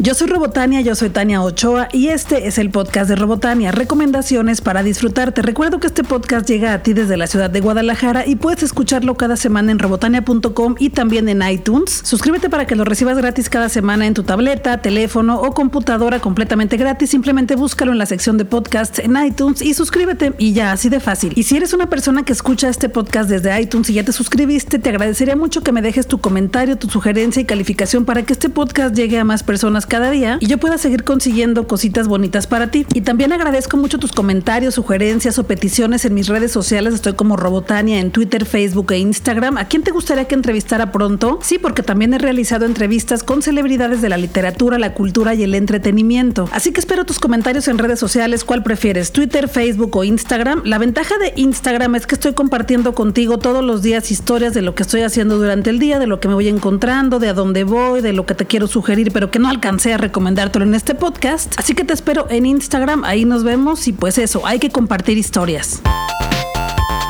Yo soy Robotania, yo soy Tania Ochoa y este es el podcast de Robotania, recomendaciones para disfrutar. Te recuerdo que este podcast llega a ti desde la ciudad de Guadalajara y puedes escucharlo cada semana en robotania.com y también en iTunes. Suscríbete para que lo recibas gratis cada semana en tu tableta, teléfono o computadora completamente gratis. Simplemente búscalo en la sección de podcasts en iTunes y suscríbete y ya, así de fácil. Y si eres una persona que escucha este podcast desde iTunes y ya te suscribiste, te agradecería mucho que me dejes tu comentario, tu sugerencia y calificación para que este podcast llegue a más personas cada día y yo pueda seguir consiguiendo cositas bonitas para ti. Y también agradezco mucho tus comentarios, sugerencias o peticiones en mis redes sociales. Estoy como Robotania en Twitter, Facebook e Instagram. ¿A quién te gustaría que entrevistara pronto? Sí, porque también he realizado entrevistas con celebridades de la literatura, la cultura y el entretenimiento. Así que espero tus comentarios en redes sociales. ¿Cuál prefieres? Twitter, Facebook o Instagram. La ventaja de Instagram es que estoy compartiendo contigo todos los días historias de lo que estoy haciendo durante el día, de lo que me voy encontrando, de a dónde voy, de lo que te quiero sugerir, pero que no alcancé a recomendártelo en este podcast. Así que te espero en Instagram, ahí nos vemos y pues eso, hay que compartir historias.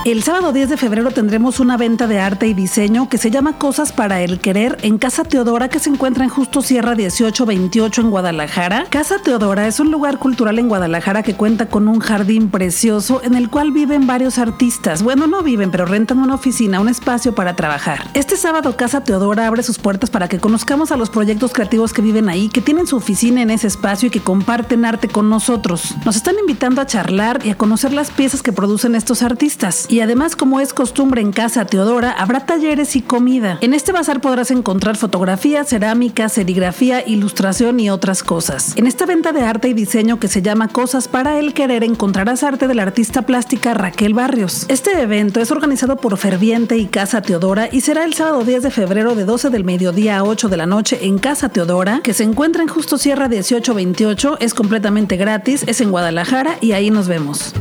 El sábado 10 de febrero tendremos una venta de arte y diseño que se llama Cosas para el Querer en Casa Teodora que se encuentra en Justo Sierra 1828 en Guadalajara. Casa Teodora es un lugar cultural en Guadalajara que cuenta con un jardín precioso en el cual viven varios artistas. Bueno, no viven, pero rentan una oficina, un espacio para trabajar. Este sábado Casa Teodora abre sus puertas para que conozcamos a los proyectos creativos que viven ahí, que tienen su oficina en ese espacio y que comparten arte con nosotros. Nos están invitando a charlar y a conocer las piezas que producen estos artistas. Además, como es costumbre en Casa Teodora, habrá talleres y comida. En este bazar podrás encontrar fotografía, cerámica, serigrafía, ilustración y otras cosas. En esta venta de arte y diseño que se llama Cosas para el Querer encontrarás arte de la artista plástica Raquel Barrios. Este evento es organizado por Ferviente y Casa Teodora y será el sábado 10 de febrero de 12 del mediodía a 8 de la noche en Casa Teodora, que se encuentra en Justo Sierra 1828, es completamente gratis, es en Guadalajara y ahí nos vemos.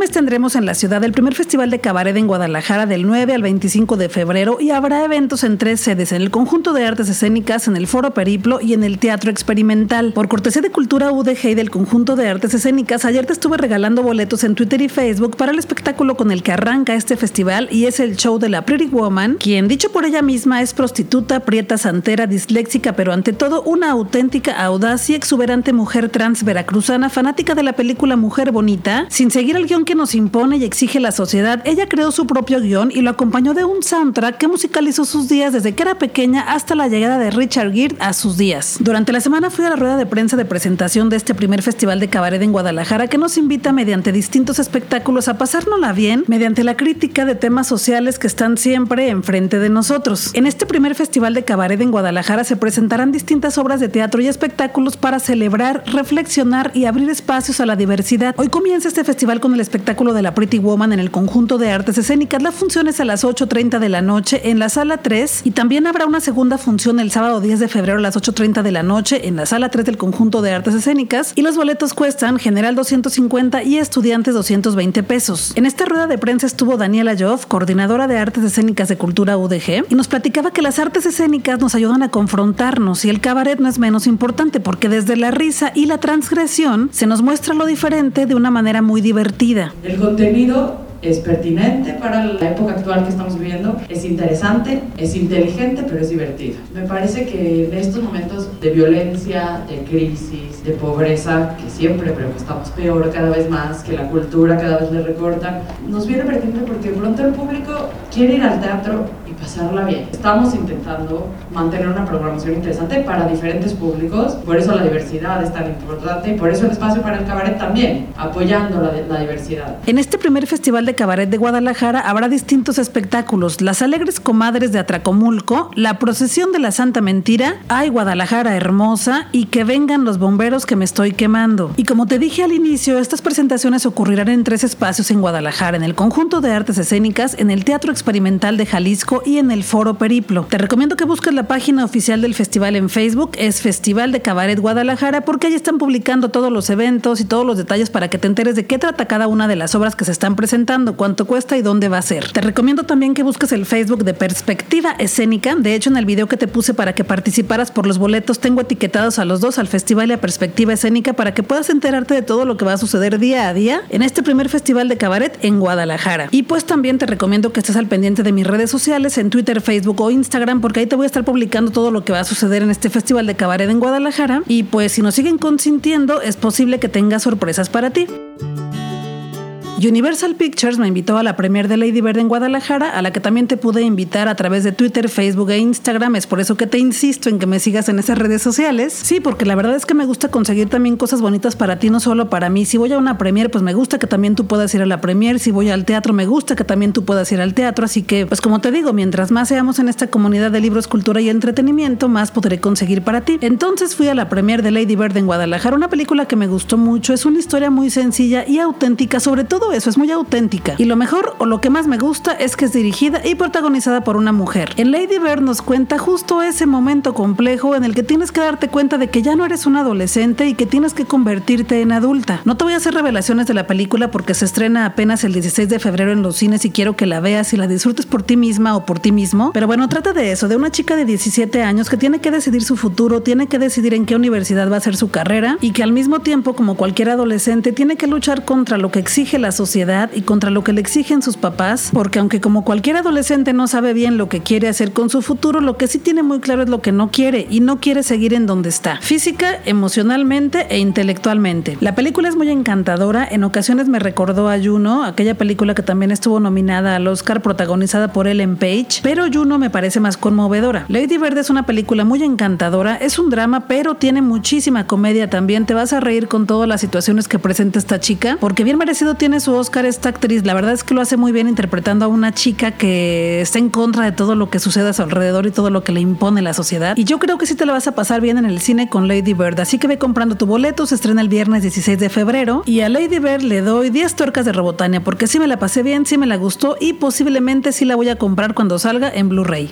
Mes tendremos en la ciudad el primer festival de cabaret en Guadalajara del 9 al 25 de febrero y habrá eventos en tres sedes, en el Conjunto de Artes Escénicas, en el Foro Periplo y en el Teatro Experimental. Por cortesía de Cultura UDG y del Conjunto de Artes Escénicas, ayer te estuve regalando boletos en Twitter y Facebook para el espectáculo con el que arranca este festival y es el show de la Pretty Woman, quien dicho por ella misma es prostituta, prieta, santera, disléxica, pero ante todo una auténtica, audaz y exuberante mujer trans veracruzana, fanática de la película Mujer Bonita, sin seguir al que nos impone y exige la sociedad, ella creó su propio guion y lo acompañó de un soundtrack que musicalizó sus días desde que era pequeña hasta la llegada de Richard Gere a sus días. Durante la semana fui a la rueda de prensa de presentación de este primer festival de cabaret en Guadalajara que nos invita mediante distintos espectáculos a pasárnosla bien mediante la crítica de temas sociales que están siempre enfrente de nosotros. En este primer festival de cabaret en Guadalajara se presentarán distintas obras de teatro y espectáculos para celebrar, reflexionar y abrir espacios a la diversidad. Hoy comienza este festival con el espectáculo de la Pretty Woman en el conjunto de artes escénicas. La función es a las 8.30 de la noche en la sala 3 y también habrá una segunda función el sábado 10 de febrero a las 8.30 de la noche en la sala 3 del conjunto de artes escénicas y los boletos cuestan general 250 y estudiantes 220 pesos. En esta rueda de prensa estuvo Daniela Joff, coordinadora de artes escénicas de cultura UDG, y nos platicaba que las artes escénicas nos ayudan a confrontarnos y el cabaret no es menos importante porque desde la risa y la transgresión se nos muestra lo diferente de una manera muy divertida el contenido es pertinente para la época actual que estamos viviendo, es interesante, es inteligente, pero es divertido. Me parece que en estos momentos de violencia, de crisis, de pobreza, que siempre creo que estamos peor cada vez más, que la cultura cada vez le recortan, nos viene pertinente porque pronto el público quiere ir al teatro pasarla bien. Estamos intentando mantener una programación interesante para diferentes públicos, por eso la diversidad es tan importante y por eso el espacio para el cabaret también, apoyando la, diversidad. En este primer festival de Cabaret de Guadalajara habrá distintos espectáculos. Las alegres comadres de Atracomulco, la procesión de la Santa Mentira, Ay Guadalajara hermosa y que vengan los bomberos que me estoy quemando. Y como te dije al inicio, estas presentaciones ocurrirán en tres espacios en Guadalajara, en el Conjunto de Artes Escénicas, en el Teatro Experimental de Jalisco y en el Foro Periplo. Te recomiendo que busques la página oficial del festival en Facebook, es Festival de Cabaret Guadalajara, porque ahí están publicando todos los eventos y todos los detalles para que te enteres de qué trata cada una de las obras que se están presentando cuánto cuesta y dónde va a ser. Te recomiendo también que busques el Facebook de Perspectiva Escénica. De hecho, en el video que te puse para que participaras por los boletos, tengo etiquetados a los dos, al festival y a Perspectiva Escénica, para que puedas enterarte de todo lo que va a suceder día a día en este primer festival de cabaret en Guadalajara. Y pues también te recomiendo que estés al pendiente de mis redes sociales. En Twitter, Facebook o Instagram porque ahí te voy a estar publicando todo lo que va a suceder en este Festival de Cabaret en Guadalajara y pues si nos siguen consintiendo es posible que tenga sorpresas para ti. Universal Pictures me invitó a la premier de Lady Bird en Guadalajara, a la que también te pude invitar a través de Twitter, Facebook e Instagram. Es por eso que te insisto en que me sigas en esas redes sociales. Sí, porque la verdad es que me gusta conseguir también cosas bonitas para ti, no solo para mí. Si voy a una premier, pues me gusta que también tú puedas ir a la premier. Si voy al teatro, me gusta que también tú puedas ir al teatro. Así que, pues como te digo, mientras más seamos en esta comunidad de libros, cultura y entretenimiento, más podré conseguir para ti. Entonces fui a la premier de Lady Bird en Guadalajara, una película que me gustó mucho. Es una historia muy sencilla y auténtica, sobre todo eso, es muy auténtica. Y lo mejor o lo que más me gusta es que es dirigida y protagonizada por una mujer. En Lady Bird nos cuenta justo ese momento complejo en el que tienes que darte cuenta de que ya no eres un adolescente y que tienes que convertirte en adulta. No te voy a hacer revelaciones de la película porque se estrena apenas el 16 de febrero en los cines y quiero que la veas y la disfrutes por ti misma o por ti mismo. Pero bueno, trata de eso, de una chica de 17 años que tiene que decidir su futuro, tiene que decidir en qué universidad va a ser su carrera y que al mismo tiempo, como cualquier adolescente, tiene que luchar contra lo que exige la y contra lo que le exigen sus papás, porque aunque como cualquier adolescente no sabe bien lo que quiere hacer con su futuro, lo que sí tiene muy claro es lo que no quiere y no quiere seguir en donde está, física, emocionalmente e intelectualmente. La película es muy encantadora, en ocasiones me recordó a Juno, aquella película que también estuvo nominada al Oscar protagonizada por Ellen Page, pero Juno me parece más conmovedora. Lady Bird es una película muy encantadora, es un drama, pero tiene muchísima comedia también, te vas a reír con todas las situaciones que presenta esta chica, porque bien merecido tiene su Oscar esta actriz, la verdad es que lo hace muy bien interpretando a una chica que está en contra de todo lo que sucede a su alrededor y todo lo que le impone la sociedad. Y yo creo que sí te lo vas a pasar bien en el cine con Lady Bird, así que ve comprando tu boleto, se estrena el viernes 16 de febrero y a Lady Bird le doy 10 tuercas de Robotania porque sí me la pasé bien, sí me la gustó y posiblemente sí la voy a comprar cuando salga en Blu-ray.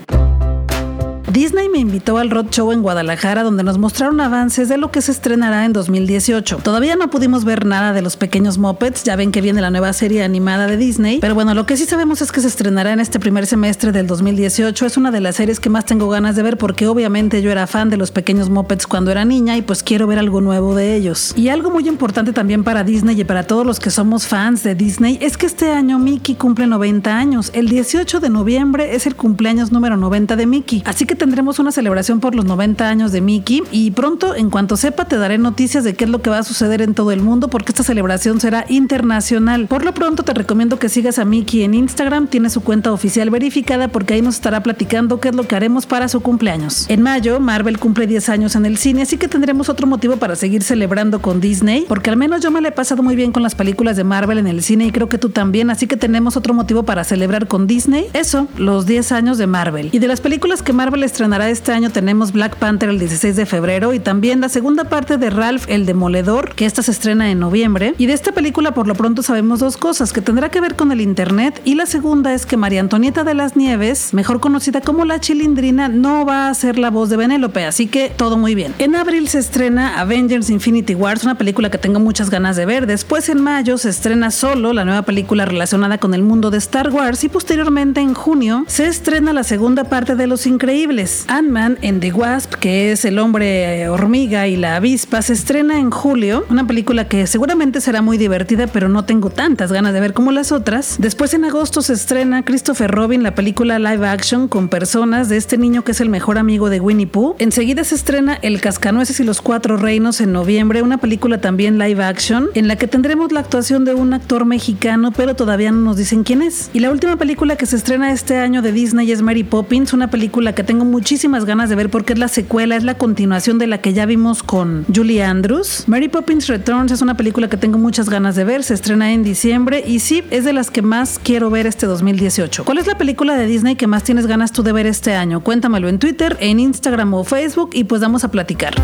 Disney me invitó al Road Show en Guadalajara donde nos mostraron avances de lo que se estrenará en 2018. Todavía no pudimos ver nada de los pequeños Muppets, ya ven que viene la nueva serie animada de Disney, pero bueno, lo que sí sabemos es que se estrenará en este primer semestre del 2018. Es una de las series que más tengo ganas de ver porque obviamente yo era fan de los pequeños Muppets cuando era niña y pues quiero ver algo nuevo de ellos. Y algo muy importante también para Disney y para todos los que somos fans de Disney es que este año Mickey cumple 90 años. El 18 de noviembre es el cumpleaños número 90 de Mickey, así que tendremos una celebración por los 90 años de Mickey y pronto, en cuanto sepa, te daré noticias de qué es lo que va a suceder en todo el mundo porque esta celebración será internacional. Por lo pronto te recomiendo que sigas a Mickey en Instagram, tiene su cuenta oficial verificada porque ahí nos estará platicando qué es lo que haremos para su cumpleaños. En mayo, Marvel cumple 10 años en el cine, así que tendremos otro motivo para seguir celebrando con Disney, porque al menos yo me la he pasado muy bien con las películas de Marvel en el cine y creo que tú también, así que tenemos otro motivo para celebrar con Disney, eso, los 10 años de Marvel. Y de las películas que Marvel estrenará este año tenemos Black Panther el 16 de febrero y también la segunda parte de Ralph el Demoledor, que esta se estrena en noviembre. Y de esta película por lo pronto sabemos dos cosas, que tendrá que ver con el internet y la segunda es que María Antonieta de las Nieves, mejor conocida como la Chilindrina, no va a ser la voz de Benélope, así que todo muy bien. En abril se estrena Avengers Infinity Wars, una película que tengo muchas ganas de ver. Después en mayo se estrena Solo, la nueva película relacionada con el mundo de Star Wars y posteriormente en junio se estrena la segunda parte de Los Increíbles. Ant-Man en The Wasp, que es el hombre eh, hormiga y la avispa, se estrena en julio, una película que seguramente será muy divertida, pero no tengo tantas ganas de ver como las otras. Después en agosto se estrena Christopher Robin, la película live action con personas de este niño que es el mejor amigo de Winnie Pooh. Enseguida se estrena El Cascanueces y los Cuatro Reinos en noviembre, una película también live action, en la que tendremos la actuación de un actor mexicano, pero todavía no nos dicen quién es. Y la última película que se estrena este año de Disney es Mary Poppins, una película que tengo muchísimas ganas de ver porque es la secuela, es la continuación de la que ya vimos con Julie Andrews. Mary Poppins Returns es una película que tengo muchas ganas de ver, se estrena en diciembre y sí, es de las que más quiero ver este 2018. ¿Cuál es la película de Disney que más tienes ganas tú de ver este año? Cuéntamelo en Twitter, en Instagram o Facebook y pues vamos a platicar.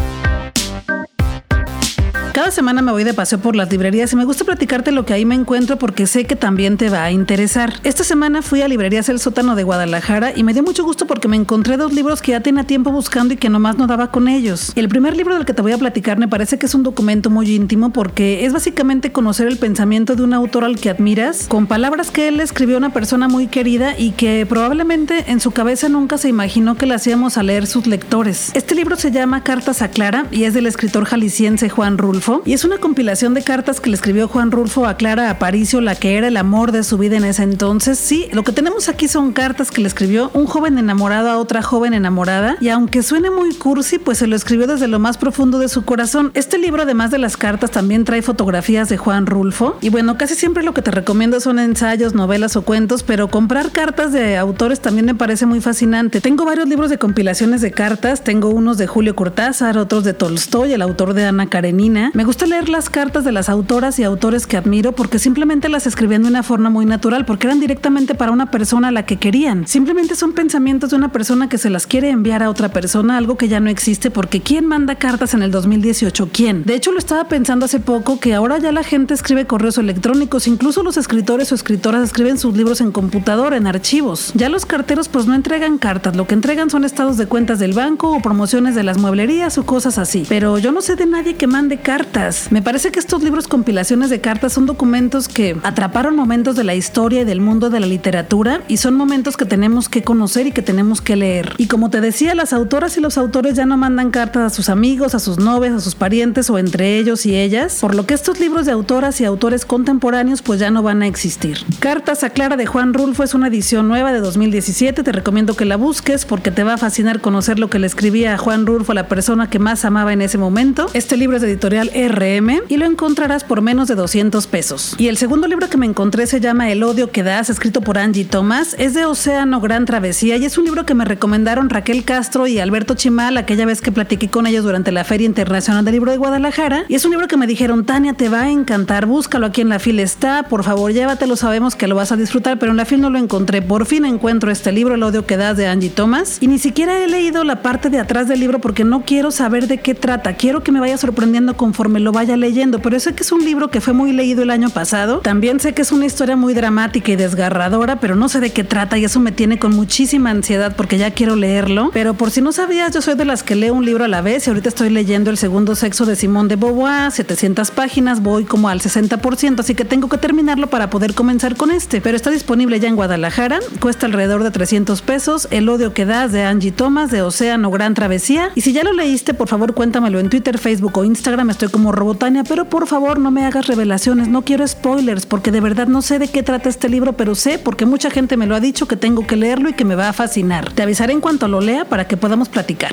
Cada semana me voy de paseo por las librerías y me gusta platicarte lo que ahí me encuentro porque sé que también te va a interesar. Esta semana fui a Librerías El Sótano de Guadalajara y me dio mucho gusto porque me encontré dos libros que ya tenía tiempo buscando y que nomás no daba con ellos. El primer libro del que te voy a platicar me parece que es un documento muy íntimo porque es básicamente conocer el pensamiento de un autor al que admiras con palabras que él escribió a una persona muy querida y que probablemente en su cabeza nunca se imaginó que le hacíamos a leer sus lectores. Este libro se llama Cartas a Clara y es del escritor jalisciense Juan Rulfo Y es una compilación de cartas que le escribió Juan Rulfo a Clara Aparicio, la que era el amor de su vida en ese entonces. Sí, lo que tenemos aquí son cartas que le escribió un joven enamorado a otra joven enamorada y aunque suene muy cursi, pues se lo escribió desde lo más profundo de su corazón. Este libro, además de las cartas, también trae fotografías de Juan Rulfo y bueno, casi siempre lo que te recomiendo son ensayos, novelas o cuentos, pero comprar cartas de autores también me parece muy fascinante. Tengo varios libros de compilaciones de cartas, tengo unos de Julio Cortázar, otros de Tolstoy, el autor de Ana Karenina. Me gusta leer las cartas de las autoras y autores que admiro porque simplemente las escribían de una forma muy natural, porque eran directamente para una persona a la que querían. Simplemente son pensamientos de una persona que se las quiere enviar a otra persona, algo que ya no existe, porque ¿quién manda cartas en el 2018? ¿Quién? De hecho, lo estaba pensando hace poco que ahora ya la gente escribe correos electrónicos, incluso los escritores o escritoras escriben sus libros en computadora, en archivos. Ya los carteros pues no entregan cartas, lo que entregan son estados de cuentas del banco o promociones de las mueblerías o cosas así. Pero yo no sé de nadie que mande cartas. Me parece que estos libros compilaciones de cartas son documentos que atraparon momentos de la historia y del mundo de la literatura y son momentos que tenemos que conocer y que tenemos que leer. Y como te decía, las autoras y los autores ya no mandan cartas a sus amigos, a sus novias, a sus parientes o entre ellos y ellas, por lo que estos libros de autoras y autores contemporáneos pues ya no van a existir. Cartas a Clara de Juan Rulfo es una edición nueva de 2017, te recomiendo que la busques porque te va a fascinar conocer lo que le escribía a Juan Rulfo, la persona que más amaba en ese momento. Este libro es editorial RM y lo encontrarás por menos de 200 pesos. Y el segundo libro que me encontré se llama El odio que das, escrito por Angie Thomas, es de Océano Gran Travesía y es un libro que me recomendaron Raquel Castro y Alberto Chimal aquella vez que platiqué con ellos durante la Feria Internacional del Libro de Guadalajara. Y es un libro que me dijeron, Tania, te va a encantar, búscalo aquí en la fila está, por favor llévatelo, sabemos que lo vas a disfrutar, pero en la fila no lo encontré. Por fin encuentro este libro, El odio que das de Angie Thomas, y ni siquiera he leído la parte de atrás del libro porque no quiero saber de qué trata, quiero que me vaya sorprendiendo conforme lo vaya leyendo, pero sé que es un libro que fue muy leído el año pasado, también sé que es una historia muy dramática y desgarradora, pero no sé de qué trata y eso me tiene con muchísima ansiedad porque ya quiero leerlo, pero por si no sabías, yo soy de las que leo un libro a la vez y ahorita estoy leyendo El segundo sexo de Simón de Beauvoir, 700 páginas, voy como al 60%, así que tengo que terminarlo para poder comenzar con este, pero está disponible ya en Guadalajara, cuesta alrededor de 300 pesos, El odio que das de Angie Thomas de Océano Gran Travesía, y si ya lo leíste, por favor cuéntamelo en Twitter, Facebook o Instagram, estoy como Robotania, pero por favor no me hagas revelaciones, no quiero spoilers, porque de verdad no sé de qué trata este libro, pero sé porque mucha gente me lo ha dicho que tengo que leerlo y que me va a fascinar. Te avisaré en cuanto lo lea para que podamos platicar.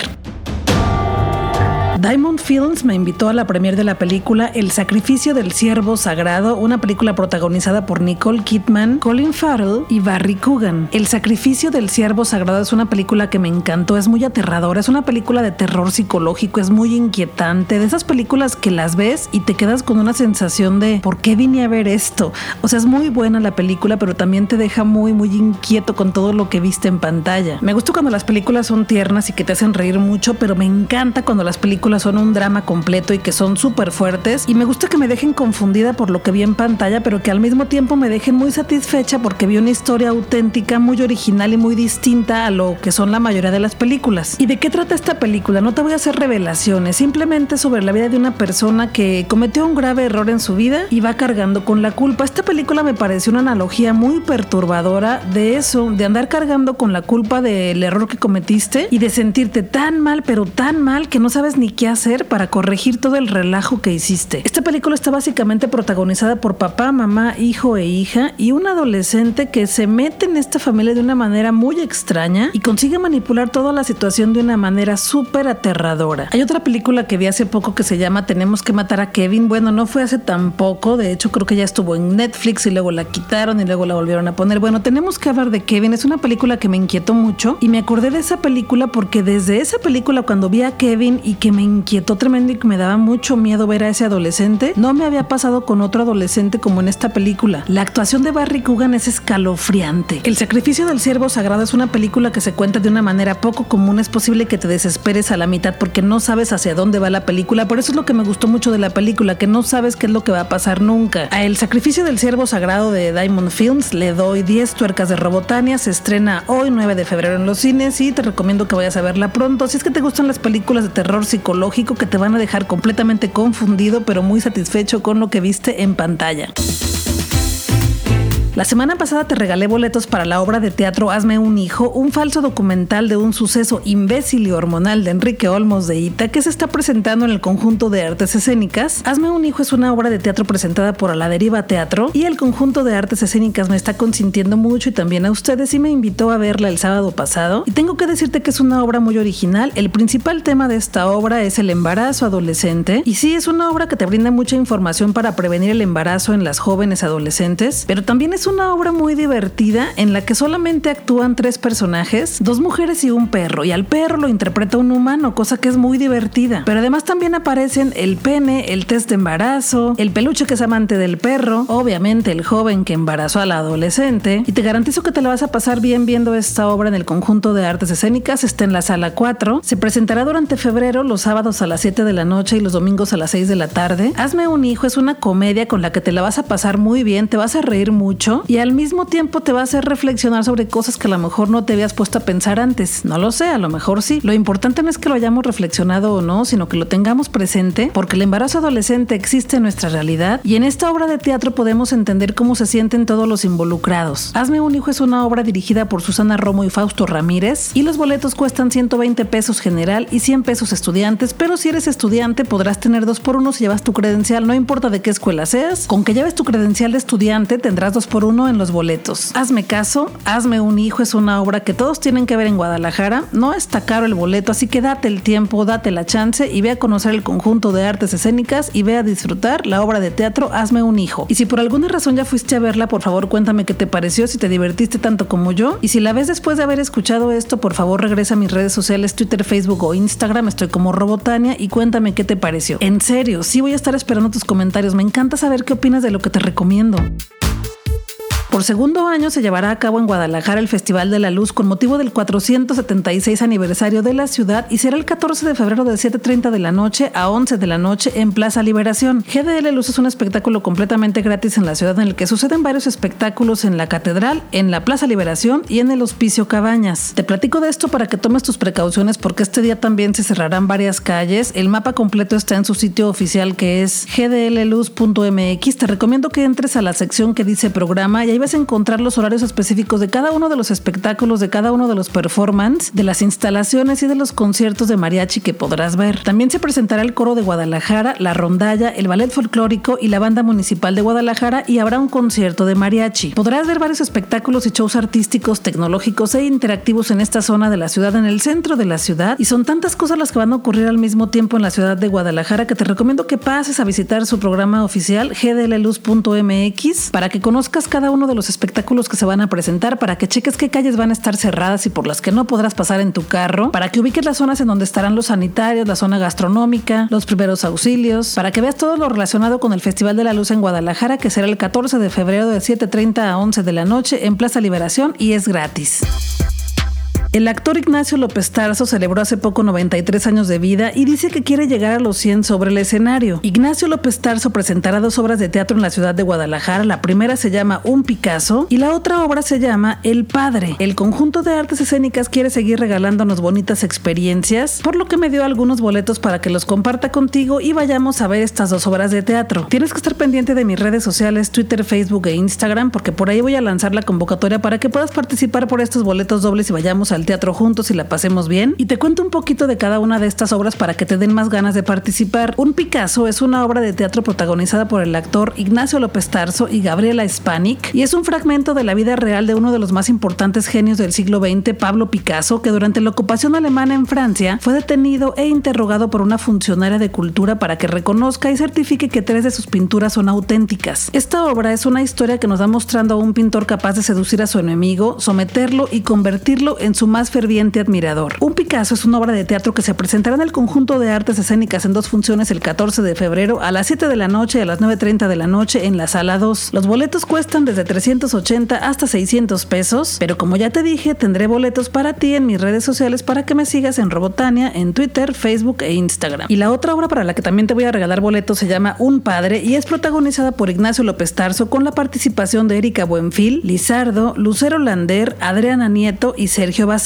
Diamond Films me invitó a la premier de la película El sacrificio del ciervo sagrado, una película protagonizada por Nicole Kidman, Colin Farrell y Barry Coogan. El sacrificio del ciervo sagrado es una película que me encantó, es muy aterradora, es una película de terror psicológico, es muy inquietante, de esas películas que las ves y te quedas con una sensación de ¿por qué vine a ver esto? O sea, es muy buena la película, pero también te deja muy muy inquieto con todo lo que viste en pantalla. Me gusta cuando las películas son tiernas y que te hacen reír mucho, pero me encanta cuando las películas son un drama completo y que son súper fuertes. Y me gusta que me dejen confundida por lo que vi en pantalla, pero que al mismo tiempo me dejen muy satisfecha porque vi una historia auténtica, muy original y muy distinta a lo que son la mayoría de las películas. ¿Y de qué trata esta película? No te voy a hacer revelaciones, simplemente sobre la vida de una persona que cometió un grave error en su vida y va cargando con la culpa. Esta película me pareció una analogía muy perturbadora de eso, de andar cargando con la culpa del error que cometiste y de sentirte tan mal, pero tan mal que no sabes ni qué hacer para corregir todo el relajo que hiciste. Esta película está básicamente protagonizada por papá, mamá, hijo e hija y un adolescente que se mete en esta familia de una manera muy extraña y consigue manipular toda la situación de una manera súper aterradora. Hay otra película que vi hace poco que se llama Tenemos que matar a Kevin. Bueno, no fue hace tan poco, de hecho creo que ya estuvo en Netflix y luego la quitaron y luego la volvieron a poner. Bueno, tenemos que hablar de Kevin, es una película que me inquietó mucho y me acordé de esa película porque desde esa película cuando vi a Kevin y que me inquietó tremendo y que me daba mucho miedo ver a ese adolescente. No me había pasado con otro adolescente como en esta película. La actuación de Barry Coogan es escalofriante. El sacrificio del siervo sagrado es una película que se cuenta de una manera poco común. Es posible que te desesperes a la mitad porque no sabes hacia dónde va la película. Por eso es lo que me gustó mucho de la película, que no sabes qué es lo que va a pasar nunca. A El sacrificio del siervo sagrado de Diamond Films le doy 10 tuercas de Robotania. Se estrena hoy 9 de febrero en los cines y te recomiendo que vayas a verla pronto. Si es que te gustan las películas de terror psicológico, que te van a dejar completamente confundido pero muy satisfecho con lo que viste en pantalla. La semana pasada te regalé boletos para la obra de teatro Hazme un hijo, un falso documental de un suceso imbécil y hormonal de Enrique Olmos de Ita que se está presentando en el conjunto de artes escénicas. Hazme un hijo es una obra de teatro presentada por A la Deriva Teatro y el conjunto de artes escénicas me está consintiendo mucho y también a ustedes y me invitó a verla el sábado pasado. Y tengo que decirte que es una obra muy original. El principal tema de esta obra es el embarazo adolescente y sí es una obra que te brinda mucha información para prevenir el embarazo en las jóvenes adolescentes, pero también es es una obra muy divertida en la que solamente actúan tres personajes, dos mujeres y un perro, y al perro lo interpreta un humano, cosa que es muy divertida. Pero además también aparecen el pene, el test de embarazo, el peluche que es amante del perro, obviamente el joven que embarazó a la adolescente, y te garantizo que te la vas a pasar bien viendo esta obra en el conjunto de artes escénicas, está en la sala 4, se presentará durante febrero los sábados a las 7 de la noche y los domingos a las 6 de la tarde. Hazme un hijo es una comedia con la que te la vas a pasar muy bien, te vas a reír mucho, y al mismo tiempo te va a hacer reflexionar sobre cosas que a lo mejor no te habías puesto a pensar antes. No lo sé, a lo mejor sí. Lo importante no es que lo hayamos reflexionado o no, sino que lo tengamos presente porque el embarazo adolescente existe en nuestra realidad y en esta obra de teatro podemos entender cómo se sienten todos los involucrados. Hazme un hijo es una obra dirigida por Susana Romo y Fausto Ramírez y los boletos cuestan 120 pesos general y 100 pesos estudiantes, pero si eres estudiante podrás tener dos por uno si llevas tu credencial, no importa de qué escuela seas, con que lleves tu credencial de estudiante tendrás dos por uno en los boletos. Hazme caso, Hazme un hijo es una obra que todos tienen que ver en Guadalajara. No está caro el boleto, así que date el tiempo, date la chance y ve a conocer el conjunto de artes escénicas y ve a disfrutar la obra de teatro Hazme un hijo. Y si por alguna razón ya fuiste a verla, por favor cuéntame qué te pareció, si te divertiste tanto como yo. Y si la ves después de haber escuchado esto, por favor regresa a mis redes sociales, Twitter, Facebook o Instagram. Estoy como Robotania y cuéntame qué te pareció. En serio, sí voy a estar esperando tus comentarios. Me encanta saber qué opinas de lo que te recomiendo. Por segundo año se llevará a cabo en Guadalajara el Festival de la Luz con motivo del 476 aniversario de la ciudad y será el 14 de febrero de 7.30 de la noche a 11 de la noche en Plaza Liberación. GDL Luz es un espectáculo completamente gratis en la ciudad en el que suceden varios espectáculos en la Catedral, en la Plaza Liberación y en el Hospicio Cabañas. Te platico de esto para que tomes tus precauciones porque este día también se cerrarán varias calles. El mapa completo está en su sitio oficial que es gdlluz.mx. Te recomiendo que entres a la sección que dice programa y ahí vas a encontrar los horarios específicos de cada uno de los espectáculos, de cada uno de los performances, de las instalaciones y de los conciertos de mariachi que podrás ver. También se presentará el coro de Guadalajara, la rondalla, el ballet folclórico y la banda municipal de Guadalajara y habrá un concierto de mariachi. Podrás ver varios espectáculos y shows artísticos, tecnológicos e interactivos en esta zona de la ciudad, en el centro de la ciudad. Y son tantas cosas las que van a ocurrir al mismo tiempo en la ciudad de Guadalajara que te recomiendo que pases a visitar su programa oficial gdlluz.mx para que conozcas cada uno de los espectáculos que se van a presentar, para que cheques qué calles van a estar cerradas y por las que no podrás pasar en tu carro, para que ubiques las zonas en donde estarán los sanitarios, la zona gastronómica, los primeros auxilios, para que veas todo lo relacionado con el Festival de la Luz en Guadalajara, que será el 14 de febrero de 7.30 a 11 de la noche en Plaza Liberación y es gratis. El actor Ignacio López Tarso celebró hace poco 93 años de vida y dice que quiere llegar a los 100 sobre el escenario. Ignacio López Tarso presentará dos obras de teatro en la ciudad de Guadalajara. La primera se llama Un Picasso y la otra obra se llama El Padre. El conjunto de artes escénicas quiere seguir regalándonos bonitas experiencias, por lo que me dio algunos boletos para que los comparta contigo y vayamos a ver estas dos obras de teatro. Tienes que estar pendiente de mis redes sociales, Twitter, Facebook e Instagram, porque por ahí voy a lanzar la convocatoria para que puedas participar por estos boletos dobles y vayamos al teatro juntos y la pasemos bien. Y te cuento un poquito de cada una de estas obras para que te den más ganas de participar. Un Picasso es una obra de teatro protagonizada por el actor Ignacio López Tarso y Gabriela Spanik y es un fragmento de la vida real de uno de los más importantes genios del siglo XX, Pablo Picasso, que durante la ocupación alemana en Francia fue detenido e interrogado por una funcionaria de cultura para que reconozca y certifique que tres de sus pinturas son auténticas. Esta obra es una historia que nos va mostrando a un pintor capaz de seducir a su enemigo, someterlo y convertirlo en su más ferviente admirador. Un Picasso es una obra de teatro que se presentará en el conjunto de artes escénicas en dos funciones el 14 de febrero a las 7 de la noche y a las 9.30 de la noche en la sala 2. Los boletos cuestan desde 380 hasta 600 pesos, pero como ya te dije, tendré boletos para ti en mis redes sociales para que me sigas en Robotania, en Twitter, Facebook e Instagram. Y la otra obra para la que también te voy a regalar boletos se llama Un Padre y es protagonizada por Ignacio López Tarso con la participación de Erika Buenfil, Lizardo, Lucero Lander, Adriana Nieto y Sergio Vázquez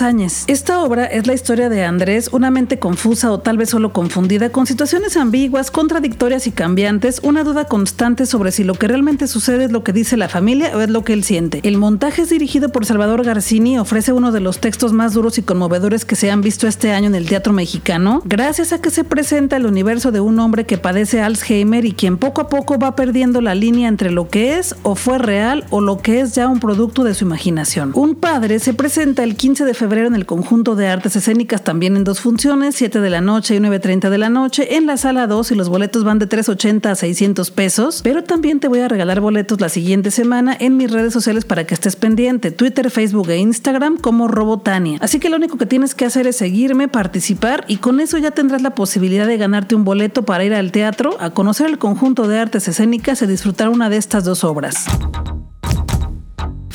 Esta obra es la historia de Andrés, una mente confusa o tal vez solo confundida, con situaciones ambiguas, contradictorias y cambiantes, una duda constante sobre si lo que realmente sucede es lo que dice la familia o es lo que él siente. El montaje es dirigido por Salvador Garcini, ofrece uno de los textos más duros y conmovedores que se han visto este año en el teatro mexicano, gracias a que se presenta el universo de un hombre que padece Alzheimer y quien poco a poco va perdiendo la línea entre lo que es o fue real o lo que es ya un producto de su imaginación. Un padre se presenta el 15 de febrero en el conjunto de artes escénicas también en dos funciones, 7 de la noche y 9.30 de la noche, en la sala 2 y los boletos van de 3.80 a 600 pesos, pero también te voy a regalar boletos la siguiente semana en mis redes sociales para que estés pendiente, Twitter, Facebook e Instagram como Robotania. Así que lo único que tienes que hacer es seguirme, participar y con eso ya tendrás la posibilidad de ganarte un boleto para ir al teatro, a conocer el conjunto de artes escénicas y disfrutar una de estas dos obras.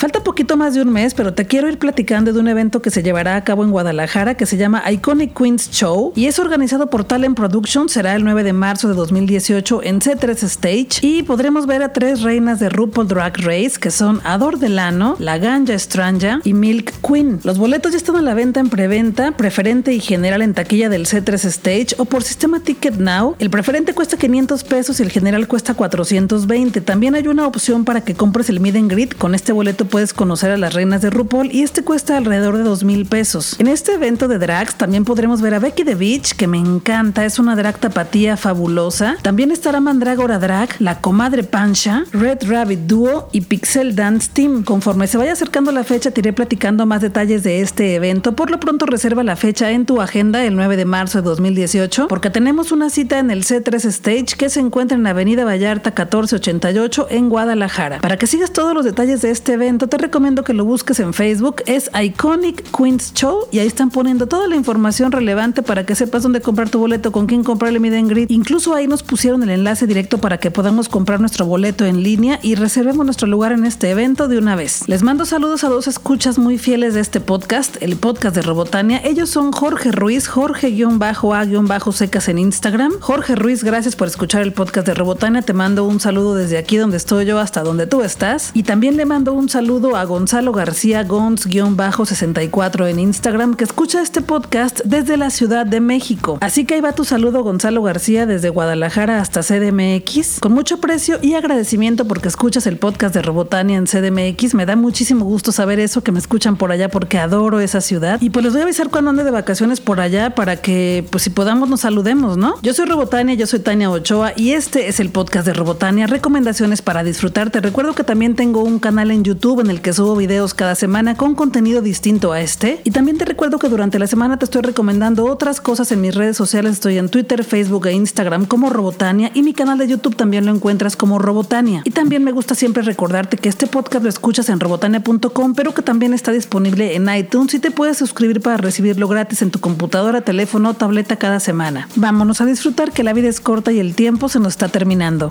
Falta poquito más de un mes, pero te quiero ir platicando de un evento que se llevará a cabo en Guadalajara que se llama Iconic Queens Show y es organizado por Talent Production. Será el 9 de marzo de 2018 en C3 Stage y podremos ver a tres reinas de RuPaul Drag Race que son Ador Delano, La Ganja Stranja y Milk Queen. Los boletos ya están a la venta en preventa, preferente y general en taquilla del C3 Stage o por sistema Ticket Now. El preferente cuesta 500 pesos y el general cuesta 420. También hay una opción para que compres el Mid and Greet. Con este boleto puedes conocer a las reinas de RuPaul y este cuesta alrededor de dos mil pesos. En este evento de drags también podremos ver a Becky the Beach, que me encanta, es una drag tapatía fabulosa. También estará Mandrágora Drag, la comadre Pancha, Red Rabbit Duo y Pixel Dance Team. Conforme se vaya acercando la fecha, te iré platicando más detalles de este evento. Por lo pronto, reserva la fecha en tu agenda el 9 de marzo de 2018, porque tenemos una cita en el C3 Stage que se encuentra en Avenida Vallarta 1488 en Guadalajara. Para que sigas todos los detalles de este evento, te recomiendo que lo busques en Facebook. Es Iconic Queens Show y ahí están poniendo toda la información relevante para que sepas dónde comprar tu boleto, con quién comprar el Meet and Incluso ahí nos pusieron el enlace directo para que podamos comprar nuestro boleto en línea y reservemos nuestro lugar en este evento de una vez. Les mando saludos a dos escuchas muy fieles de este podcast, el podcast de Robotania. Ellos son Jorge Ruiz, Jorge-A-Secas en Instagram. Jorge Ruiz, gracias por escuchar el podcast de Robotania. Te mando un saludo desde aquí donde estoy yo hasta donde tú estás. Y también le mando un saludo a Gonzalo García Gons-64 en Instagram que escucha este podcast desde la Ciudad de México. Así que ahí va tu saludo Gonzalo García desde Guadalajara hasta CDMX. Con mucho aprecio y agradecimiento porque escuchas el podcast de Robotania en CDMX. Me da muchísimo gusto saber eso, que me escuchan por allá porque adoro esa ciudad. Y pues les voy a avisar cuando ande de vacaciones por allá para que pues si podamos nos saludemos, ¿no? Yo soy Robotania, yo soy Tania Ochoa y este es el podcast de Robotania, recomendaciones para disfrutarte. recuerdo que también tengo un canal en En el que subo videos cada semana con contenido distinto a este. Y también te recuerdo que durante la semana te estoy recomendando otras cosas en mis redes sociales. Estoy en Twitter, Facebook e Instagram como Robotania y mi canal de YouTube también lo encuentras como Robotania. Y también me gusta siempre recordarte que este podcast lo escuchas en robotania.com, pero que también está disponible en iTunes y te puedes suscribir para recibirlo gratis en tu computadora, teléfono o tableta cada semana. Vámonos a disfrutar que la vida es corta y el tiempo se nos está terminando.